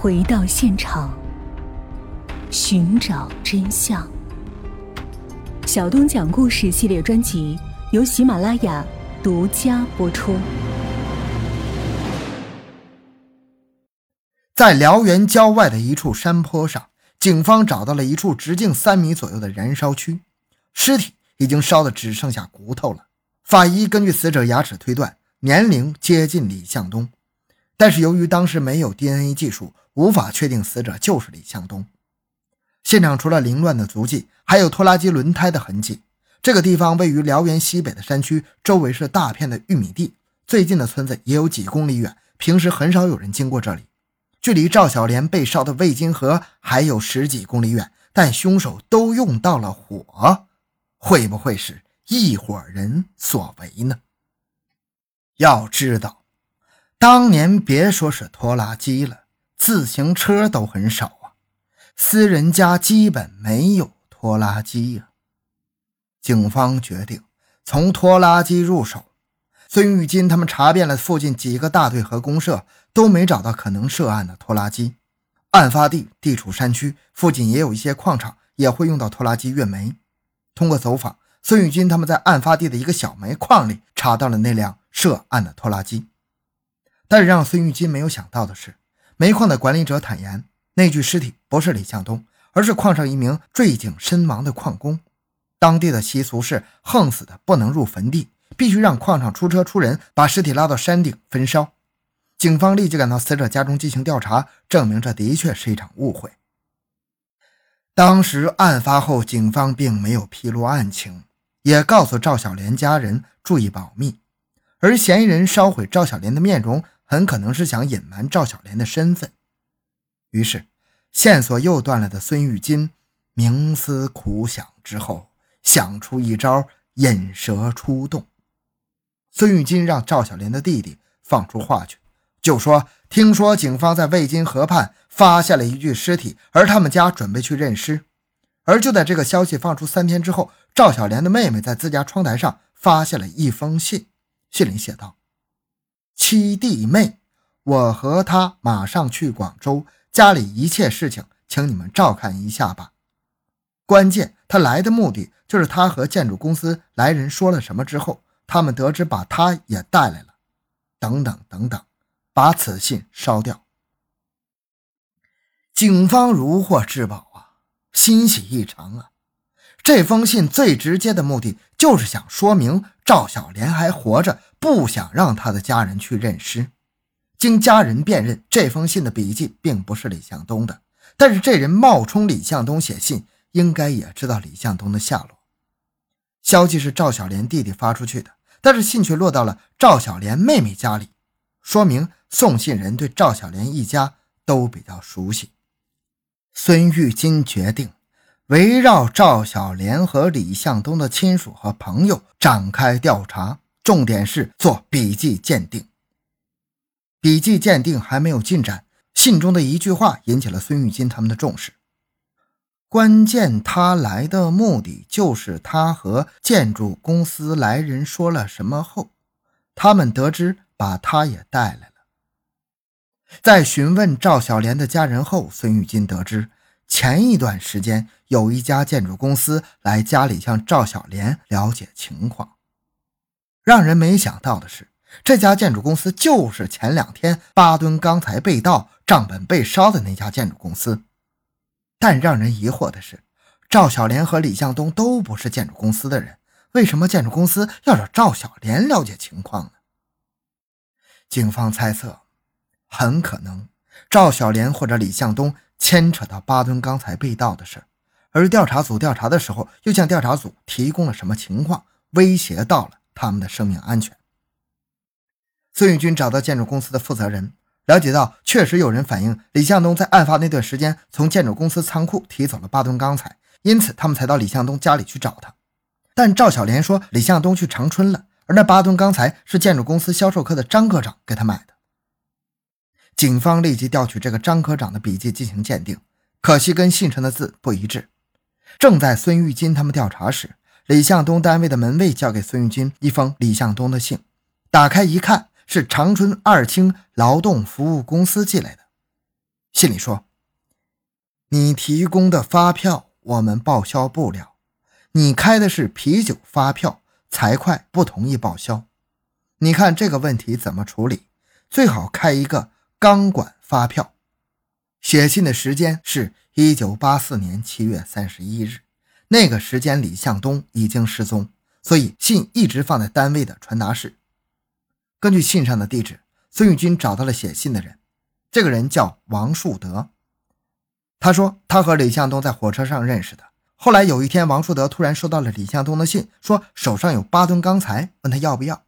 回到现场，寻找真相。小东讲故事系列专辑由喜马拉雅独家播出。在辽源郊外的一处山坡上，警方找到了一处直径三米左右的燃烧区，尸体已经烧得只剩下骨头了。法医根据死者牙齿推断，年龄接近李向东，但是由于当时没有 DNA 技术，无法确定死者就是李向东。现场除了凌乱的足迹，还有拖拉机轮胎的痕迹。这个地方位于辽源西北的山区，周围是大片的玉米地，最近的村子也有几公里远，平时很少有人经过这里。距离赵小莲被烧的魏金河还有十几公里远，但凶手都用到了火，会不会是一伙人所为呢？要知道，当年别说是拖拉机了，自行车都很少啊。私人家基本没有拖拉机呀。警方决定从拖拉机入手。孙玉金他们查遍了附近几个大队和公社，都没找到可能涉案的拖拉机。案发地地处山区，附近也有一些矿场，也会用到拖拉机运煤。通过走访，孙玉金他们在案发地的一个小煤矿里查到了那辆涉案的拖拉机。但是让孙玉金没有想到的是，煤矿的管理者坦言。那具尸体不是李向东，而是矿上一名坠井身亡的矿工。当地的习俗是，横死的不能入坟地，必须让矿上出车出人把尸体拉到山顶焚烧。警方立即赶到死者家中进行调查，证明这的确是一场误会。当时案发后，警方并没有披露案情，也告诉赵小莲家人注意保密。而嫌疑人烧毁赵小莲的面容，很可能是想隐瞒赵小莲的身份。于是，线索又断了的孙玉金冥思苦想之后，想出一招引蛇出洞。孙玉金让赵小莲的弟弟放出话去，就说：“听说警方在渭金河畔发现了一具尸体，而他们家准备去认尸。”而就在这个消息放出三天之后，赵小莲的妹妹在自家窗台上发现了一封信，信里写道：“七弟妹，我和他马上去广州。”家里一切事情，请你们照看一下吧。关键，他来的目的就是他和建筑公司来人说了什么之后，他们得知把他也带来了，等等等等，把此信烧掉。警方如获至宝啊，欣喜异常啊！这封信最直接的目的就是想说明赵小莲还活着，不想让他的家人去认尸。经家人辨认，这封信的笔迹并不是李向东的，但是这人冒充李向东写信，应该也知道李向东的下落。消息是赵小莲弟弟发出去的，但是信却落到了赵小莲妹妹家里，说明送信人对赵小莲一家都比较熟悉。孙玉金决定围绕赵小莲和李向东的亲属和朋友展开调查，重点是做笔迹鉴定。笔迹鉴定还没有进展，信中的一句话引起了孙玉金他们的重视。关键他来的目的就是他和建筑公司来人说了什么后，他们得知把他也带来了。在询问赵小莲的家人后，孙玉金得知前一段时间有一家建筑公司来家里向赵小莲了解情况。让人没想到的是。这家建筑公司就是前两天八吨钢材被盗、账本被烧的那家建筑公司。但让人疑惑的是，赵小莲和李向东都不是建筑公司的人，为什么建筑公司要找赵小莲了解情况呢？警方猜测，很可能赵小莲或者李向东牵扯到八吨钢材被盗的事，而调查组调查的时候又向调查组提供了什么情况，威胁到了他们的生命安全。孙玉军找到建筑公司的负责人，了解到确实有人反映李向东在案发那段时间从建筑公司仓库提走了八吨钢材，因此他们才到李向东家里去找他。但赵小莲说李向东去长春了，而那八吨钢材是建筑公司销售科的张科长给他买的。警方立即调取这个张科长的笔记进行鉴定，可惜跟信上的字不一致。正在孙玉金他们调查时，李向东单位的门卫交给孙玉金一封李向东的信，打开一看。是长春二轻劳动服务公司寄来的。信里说：“你提供的发票我们报销不了，你开的是啤酒发票，财会不同意报销。你看这个问题怎么处理？最好开一个钢管发票。”写信的时间是一九八四年七月三十一日，那个时间李向东已经失踪，所以信一直放在单位的传达室。根据信上的地址，孙玉军找到了写信的人。这个人叫王树德，他说他和李向东在火车上认识的。后来有一天，王树德突然收到了李向东的信，说手上有八吨钢材，问他要不要。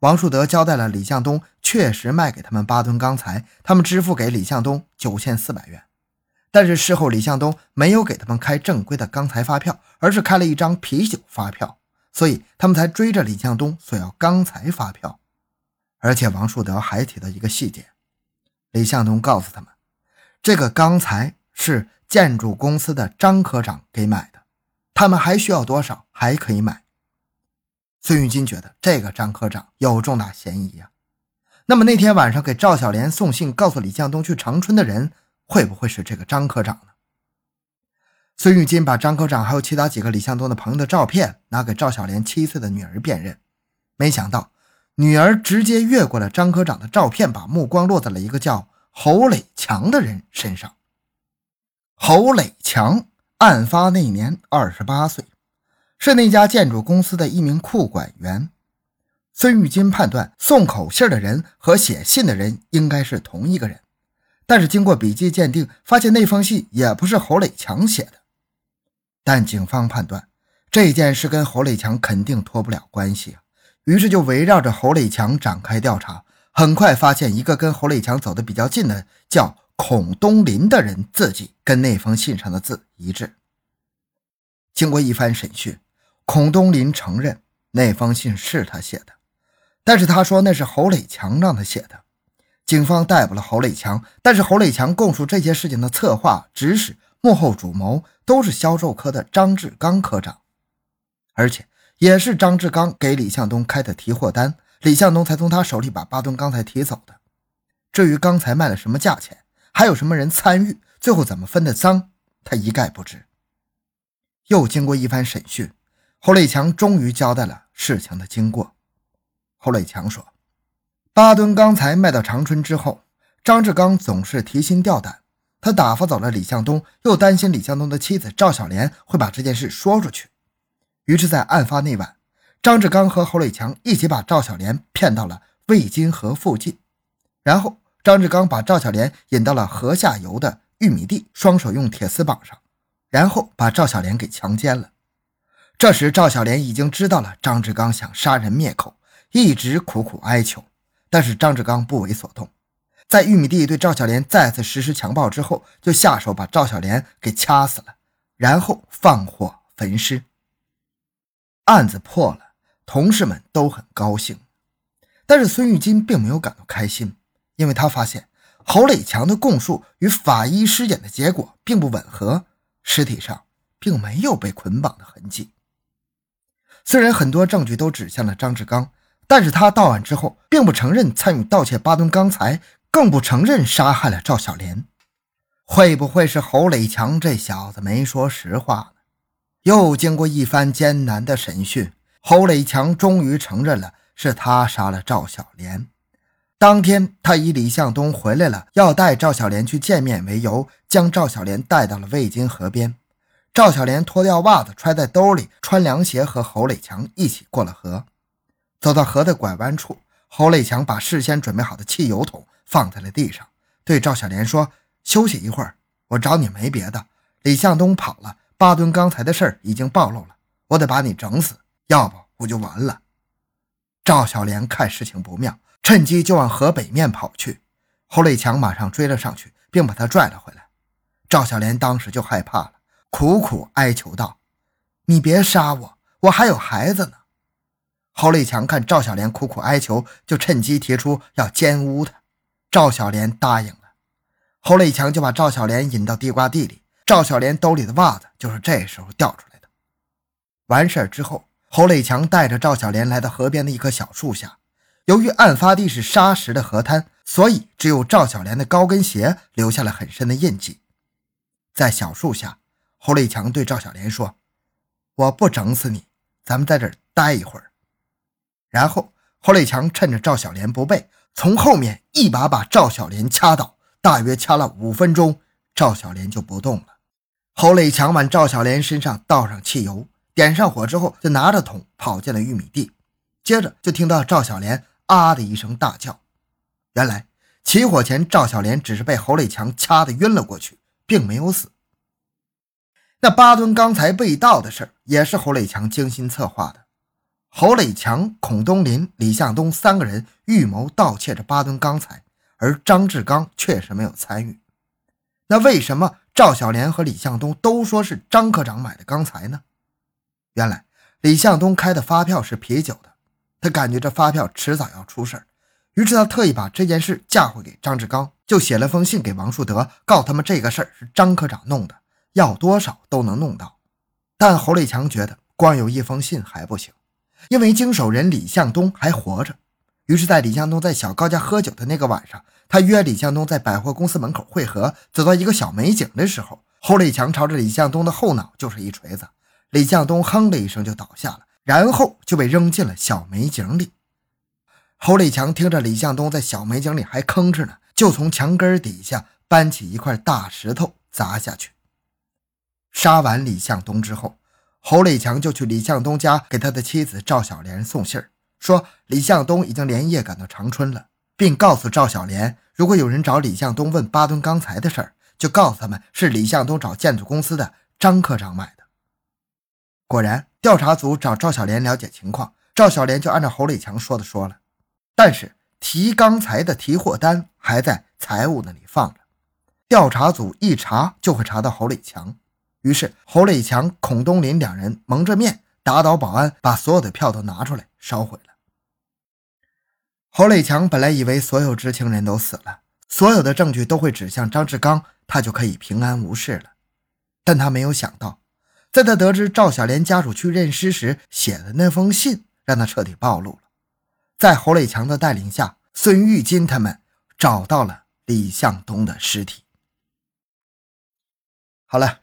王树德交代了李向东确实卖给他们八吨钢材，他们支付给李向东九千四百元。但是事后李向东没有给他们开正规的钢材发票，而是开了一张啤酒发票，所以他们才追着李向东索要钢材发票。而且王树德还提到一个细节。李向东告诉他们，这个钢材是建筑公司的张科长给买的，他们还需要多少还可以买。孙玉金觉得这个张科长有重大嫌疑呀。那么那天晚上给赵小莲送信，告诉李向东去长春的人，会不会是这个张科长呢？孙玉金把张科长还有其他几个李向东的朋友的照片拿给赵小莲七岁的女儿辨认，没想到。女儿直接越过了张科长的照片，把目光落在了一个叫侯磊强的人身上。侯磊强案发那年二十八岁，是那家建筑公司的一名库管员。孙玉金判断送口信的人和写信的人应该是同一个人，但是经过笔迹鉴定，发现那封信也不是侯磊强写的。但警方判断这件事跟侯磊强肯定脱不了关系。于是就围绕着侯磊强展开调查，很快发现一个跟侯磊强走得比较近的叫孔东林的人字迹跟那封信上的字一致。经过一番审讯，孔东林承认那封信是他写的，但是他说那是侯磊强让他写的。警方逮捕了侯磊强，但是侯磊强供述这些事情的策划、指使、幕后主谋都是销售科的张志刚科长，而且。也是张志刚给李向东开的提货单，李向东才从他手里把八吨钢材提走的。至于钢材卖了什么价钱，还有什么人参与，最后怎么分的赃，他一概不知。又经过一番审讯，侯磊强终于交代了事情的经过。侯磊强说：“八吨钢材卖到长春之后，张志刚总是提心吊胆，他打发走了李向东，又担心李向东的妻子赵小莲会把这件事说出去。”于是，在案发那晚，张志刚和侯磊强一起把赵小莲骗到了魏金河附近，然后张志刚把赵小莲引到了河下游的玉米地，双手用铁丝绑上，然后把赵小莲给强奸了。这时，赵小莲已经知道了张志刚想杀人灭口，一直苦苦哀求，但是张志刚不为所动。在玉米地对赵小莲再次实施强暴之后，就下手把赵小莲给掐死了，然后放火焚尸。案子破了，同事们都很高兴，但是孙玉金并没有感到开心，因为他发现侯磊强的供述与法医尸检的结果并不吻合，尸体上并没有被捆绑的痕迹。虽然很多证据都指向了张志刚，但是他到案之后并不承认参与盗窃八吨钢材，更不承认杀害了赵小莲。会不会是侯磊强这小子没说实话？又经过一番艰难的审讯，侯磊强终于承认了是他杀了赵小莲。当天，他以李向东回来了，要带赵小莲去见面为由，将赵小莲带到了渭金河边。赵小莲脱掉袜子揣在兜里，穿凉鞋和侯磊强一起过了河。走到河的拐弯处，侯磊强把事先准备好的汽油桶放在了地上，对赵小莲说：“休息一会儿，我找你没别的。李向东跑了。”巴顿刚才的事儿已经暴露了，我得把你整死，要不我就完了。赵小莲看事情不妙，趁机就往河北面跑去。侯磊强马上追了上去，并把他拽了回来。赵小莲当时就害怕了，苦苦哀求道：“你别杀我，我还有孩子呢。”侯磊强看赵小莲苦苦哀求，就趁机提出要奸污她。赵小莲答应了，侯磊强就把赵小莲引到地瓜地里。赵小莲兜里的袜子就是这时候掉出来的。完事儿之后，侯磊强带着赵小莲来到河边的一棵小树下。由于案发地是沙石的河滩，所以只有赵小莲的高跟鞋留下了很深的印记。在小树下，侯立强对赵小莲说：“我不整死你，咱们在这儿待一会儿。”然后侯磊强趁着赵小莲不备，从后面一把把赵小莲掐倒。大约掐了五分钟，赵小莲就不动了。侯磊强往赵小莲身上倒上汽油，点上火之后，就拿着桶跑进了玉米地。接着就听到赵小莲啊的一声大叫。原来起火前，赵小莲只是被侯磊强掐得晕了过去，并没有死。那八吨钢材被盗的事儿，也是侯磊强精心策划的。侯磊强、孔东林、李向东三个人预谋盗窃这八吨钢材。而张志刚确实没有参与，那为什么赵小莲和李向东都说是张科长买的钢材呢？原来李向东开的发票是啤酒的，他感觉这发票迟早要出事儿，于是他特意把这件事嫁祸给张志刚，就写了封信给王树德，告他们这个事儿是张科长弄的，要多少都能弄到。但侯磊强觉得光有一封信还不行，因为经手人李向东还活着。于是，在李向东在小高家喝酒的那个晚上，他约李向东在百货公司门口会合。走到一个小美景的时候，侯立强朝着李向东的后脑就是一锤子，李向东哼的一声就倒下了，然后就被扔进了小美景里。侯立强听着李向东在小美景里还吭哧呢，就从墙根底下搬起一块大石头砸下去。杀完李向东之后，侯磊强就去李向东家给他的妻子赵小莲送信儿。说李向东已经连夜赶到长春了，并告诉赵小莲，如果有人找李向东问八吨钢材的事儿，就告诉他们是李向东找建筑公司的张科长买的。果然，调查组找赵小莲了解情况，赵小莲就按照侯磊强说的说了，但是提钢材的提货单还在财务那里放着。调查组一查就会查到侯磊强，于是侯立强、孔东林两人蒙着面打倒保安，把所有的票都拿出来烧毁了。侯磊强本来以为所有知情人都死了，所有的证据都会指向张志刚，他就可以平安无事了。但他没有想到，在他得知赵小莲家属去认尸时写的那封信，让他彻底暴露了。在侯磊强的带领下，孙玉金他们找到了李向东的尸体。好了，